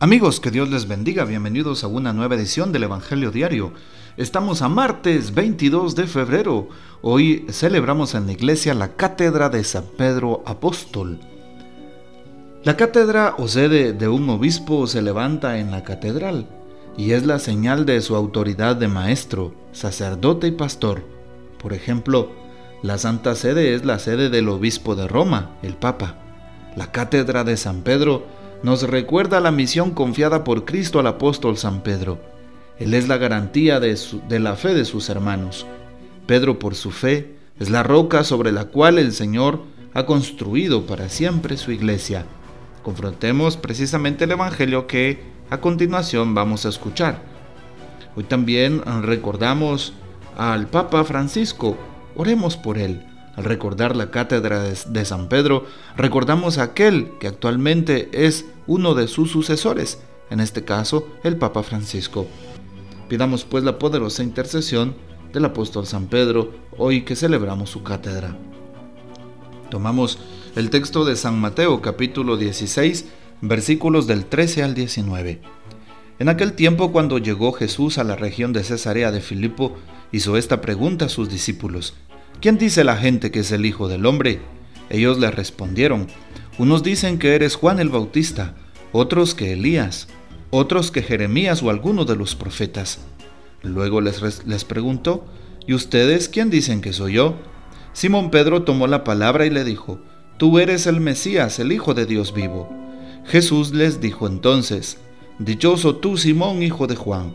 Amigos, que Dios les bendiga, bienvenidos a una nueva edición del Evangelio Diario. Estamos a martes 22 de febrero. Hoy celebramos en la iglesia la cátedra de San Pedro Apóstol. La cátedra o sede de un obispo se levanta en la catedral y es la señal de su autoridad de maestro, sacerdote y pastor. Por ejemplo, la Santa Sede es la sede del obispo de Roma, el Papa. La cátedra de San Pedro nos recuerda la misión confiada por Cristo al apóstol San Pedro. Él es la garantía de, la fe de sus hermanos. Pedro, por su fe, es la roca sobre la cual el Señor ha construido para siempre su iglesia. Confrontemos precisamente el Evangelio que a continuación vamos a escuchar. Hoy también recordamos al Papa Francisco. Oremos por él al recordar la cátedra de San Pedro, recordamos a aquel que actualmente es uno de sus sucesores, en este caso el Papa Francisco. Pidamos pues la poderosa intercesión del apóstol San Pedro hoy que celebramos su cátedra. Tomamos el texto de San Mateo capítulo 16 versículos del 13 al 19. En aquel tiempo cuando llegó Jesús a la región de Cesarea de Filipo, hizo esta pregunta a sus discípulos. ¿Quién dice la gente que es el Hijo del Hombre? Ellos le respondieron, unos dicen que eres Juan el Bautista, otros que Elías, otros que Jeremías o alguno de los profetas. Luego les, les preguntó, ¿y ustedes quién dicen que soy yo? Simón Pedro tomó la palabra y le dijo, Tú eres el Mesías, el Hijo de Dios vivo. Jesús les dijo entonces, Dichoso tú, Simón, hijo de Juan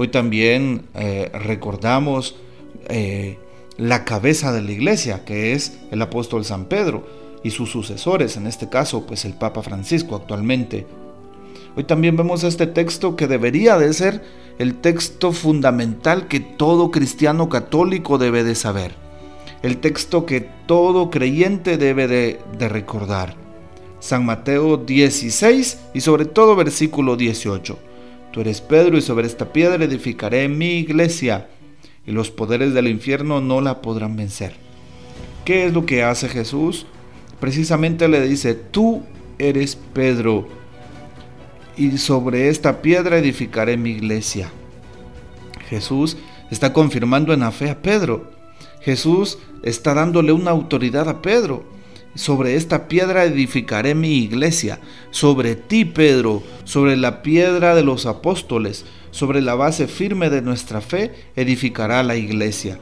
Hoy también eh, recordamos eh, la cabeza de la iglesia, que es el apóstol San Pedro, y sus sucesores, en este caso, pues el Papa Francisco actualmente. Hoy también vemos este texto que debería de ser el texto fundamental que todo cristiano católico debe de saber. El texto que todo creyente debe de, de recordar. San Mateo 16 y sobre todo versículo 18. Tú eres Pedro y sobre esta piedra edificaré mi iglesia y los poderes del infierno no la podrán vencer. ¿Qué es lo que hace Jesús? Precisamente le dice, tú eres Pedro y sobre esta piedra edificaré mi iglesia. Jesús está confirmando en la fe a Pedro. Jesús está dándole una autoridad a Pedro sobre esta piedra edificaré mi iglesia, sobre ti, Pedro, sobre la piedra de los apóstoles, sobre la base firme de nuestra fe, edificará la iglesia.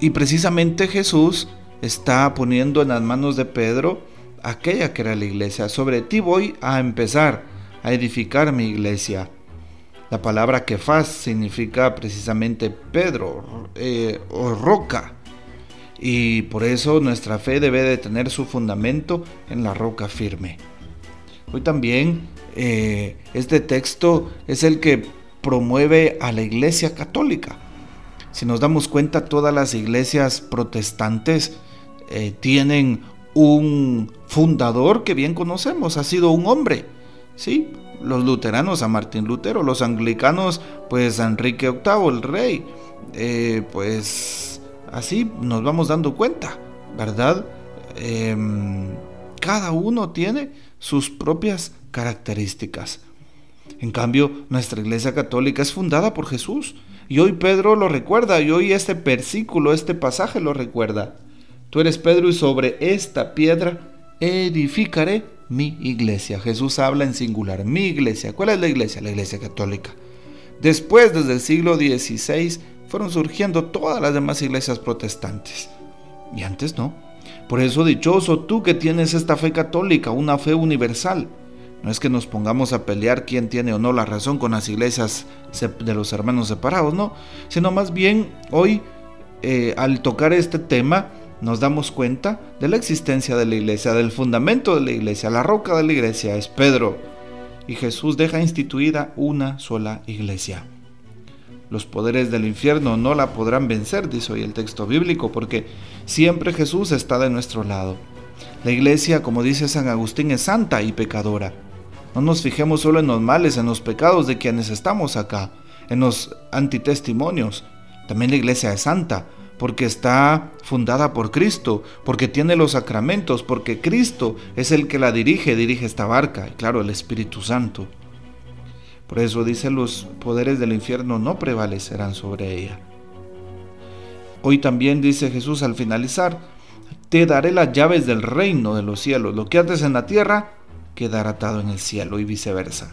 Y precisamente Jesús está poniendo en las manos de Pedro aquella que era la iglesia. Sobre ti voy a empezar a edificar mi iglesia. La palabra que faz significa precisamente Pedro eh, o roca y por eso nuestra fe debe de tener su fundamento en la roca firme. Hoy también eh, este texto es el que promueve a la iglesia católica. Si nos damos cuenta, todas las iglesias protestantes eh, tienen un fundador que bien conocemos, ha sido un hombre. ¿sí? Los luteranos a Martín Lutero, los anglicanos pues a Enrique VIII, el rey. Eh, pues Así nos vamos dando cuenta, ¿verdad? Em, cada uno tiene sus propias características. En cambio, nuestra iglesia católica es fundada por Jesús. Y hoy Pedro lo recuerda, y hoy este versículo, este pasaje lo recuerda. Tú eres Pedro y sobre esta piedra edificaré mi iglesia. Jesús habla en singular, mi iglesia. ¿Cuál es la iglesia? La iglesia católica. Después, desde el siglo XVI, fueron surgiendo todas las demás iglesias protestantes. Y antes no. Por eso dichoso tú que tienes esta fe católica, una fe universal. No es que nos pongamos a pelear quién tiene o no la razón con las iglesias de los hermanos separados, no, sino más bien hoy eh, al tocar este tema nos damos cuenta de la existencia de la iglesia, del fundamento de la iglesia, la roca de la iglesia es Pedro. y Jesús deja instituida una sola iglesia. Los poderes del infierno no la podrán vencer, dice hoy el texto bíblico, porque siempre Jesús está de nuestro lado. La iglesia, como dice San Agustín, es santa y pecadora. No nos fijemos solo en los males, en los pecados de quienes estamos acá, en los antitestimonios. También la iglesia es santa, porque está fundada por Cristo, porque tiene los sacramentos, porque Cristo es el que la dirige, dirige esta barca, y claro, el Espíritu Santo. Por eso dice los poderes del infierno no prevalecerán sobre ella. Hoy también dice Jesús al finalizar, te daré las llaves del reino de los cielos, lo que haces en la tierra quedará atado en el cielo y viceversa.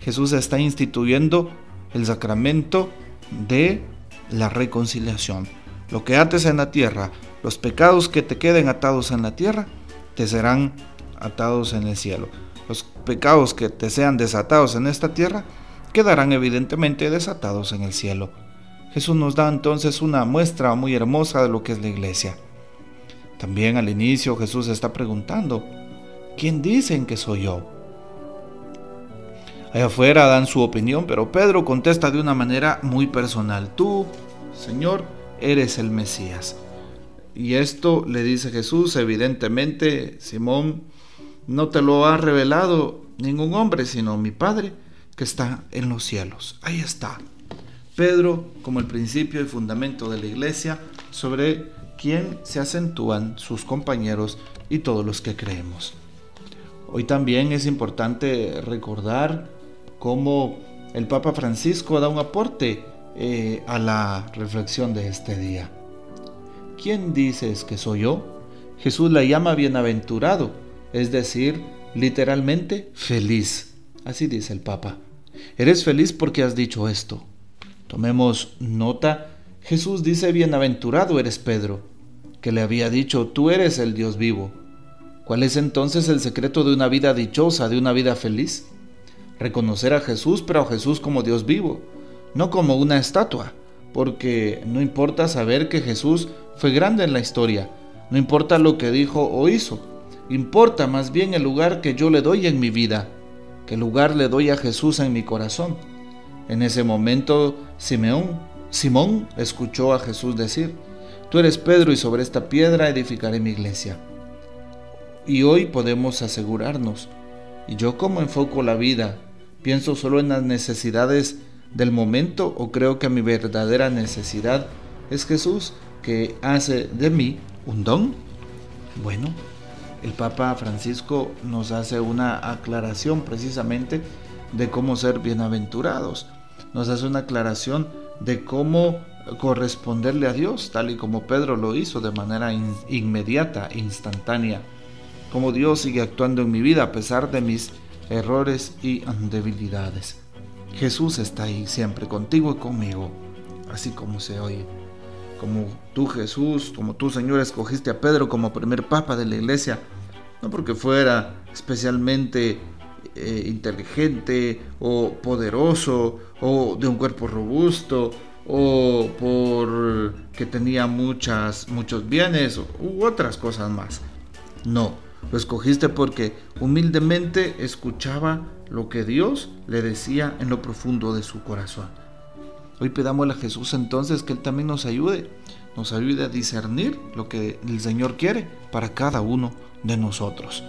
Jesús está instituyendo el sacramento de la reconciliación. Lo que ates en la tierra, los pecados que te queden atados en la tierra, te serán atados en el cielo. Pecados que te sean desatados en esta tierra, quedarán evidentemente desatados en el cielo. Jesús nos da entonces una muestra muy hermosa de lo que es la iglesia. También al inicio Jesús está preguntando, ¿quién dicen que soy yo? Allá afuera dan su opinión, pero Pedro contesta de una manera muy personal, tú, Señor, eres el Mesías. Y esto le dice Jesús, evidentemente, Simón, no te lo ha revelado ningún hombre, sino mi Padre que está en los cielos. Ahí está. Pedro como el principio y fundamento de la iglesia sobre quien se acentúan sus compañeros y todos los que creemos. Hoy también es importante recordar cómo el Papa Francisco da un aporte eh, a la reflexión de este día. ¿Quién dices que soy yo? Jesús la llama bienaventurado, es decir, literalmente feliz. Así dice el Papa. Eres feliz porque has dicho esto. Tomemos nota. Jesús dice, bienaventurado eres Pedro, que le había dicho, tú eres el Dios vivo. ¿Cuál es entonces el secreto de una vida dichosa, de una vida feliz? Reconocer a Jesús, pero a Jesús como Dios vivo no como una estatua, porque no importa saber que Jesús fue grande en la historia, no importa lo que dijo o hizo, importa más bien el lugar que yo le doy en mi vida, qué lugar le doy a Jesús en mi corazón. En ese momento Simeón, Simón escuchó a Jesús decir, Tú eres Pedro y sobre esta piedra edificaré mi iglesia. Y hoy podemos asegurarnos, ¿y yo cómo enfoco la vida? ¿Pienso solo en las necesidades del momento o creo que mi verdadera necesidad es Jesús que hace de mí un don? Bueno, el Papa Francisco nos hace una aclaración precisamente de cómo ser bienaventurados. Nos hace una aclaración de cómo corresponderle a Dios, tal y como Pedro lo hizo de manera inmediata, instantánea. Como Dios sigue actuando en mi vida a pesar de mis errores y debilidades. Jesús está ahí siempre contigo y conmigo, así como se oye. Como tú Jesús, como tú Señor escogiste a Pedro como primer papa de la iglesia, no porque fuera especialmente eh, inteligente o poderoso o de un cuerpo robusto o por que tenía muchas, muchos bienes u otras cosas más. No, lo escogiste porque humildemente escuchaba lo que Dios le decía en lo profundo de su corazón. Hoy pidámosle a Jesús entonces que Él también nos ayude, nos ayude a discernir lo que el Señor quiere para cada uno de nosotros.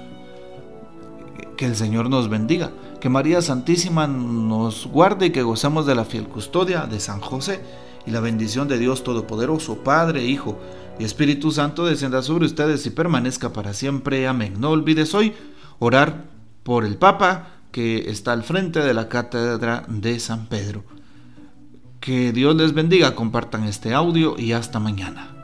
Que el Señor nos bendiga, que María Santísima nos guarde y que gozamos de la fiel custodia de San José y la bendición de Dios Todopoderoso, Padre, Hijo y Espíritu Santo descienda sobre ustedes y permanezca para siempre. Amén. No olvides hoy orar por el Papa, que está al frente de la cátedra de San Pedro. Que Dios les bendiga, compartan este audio y hasta mañana.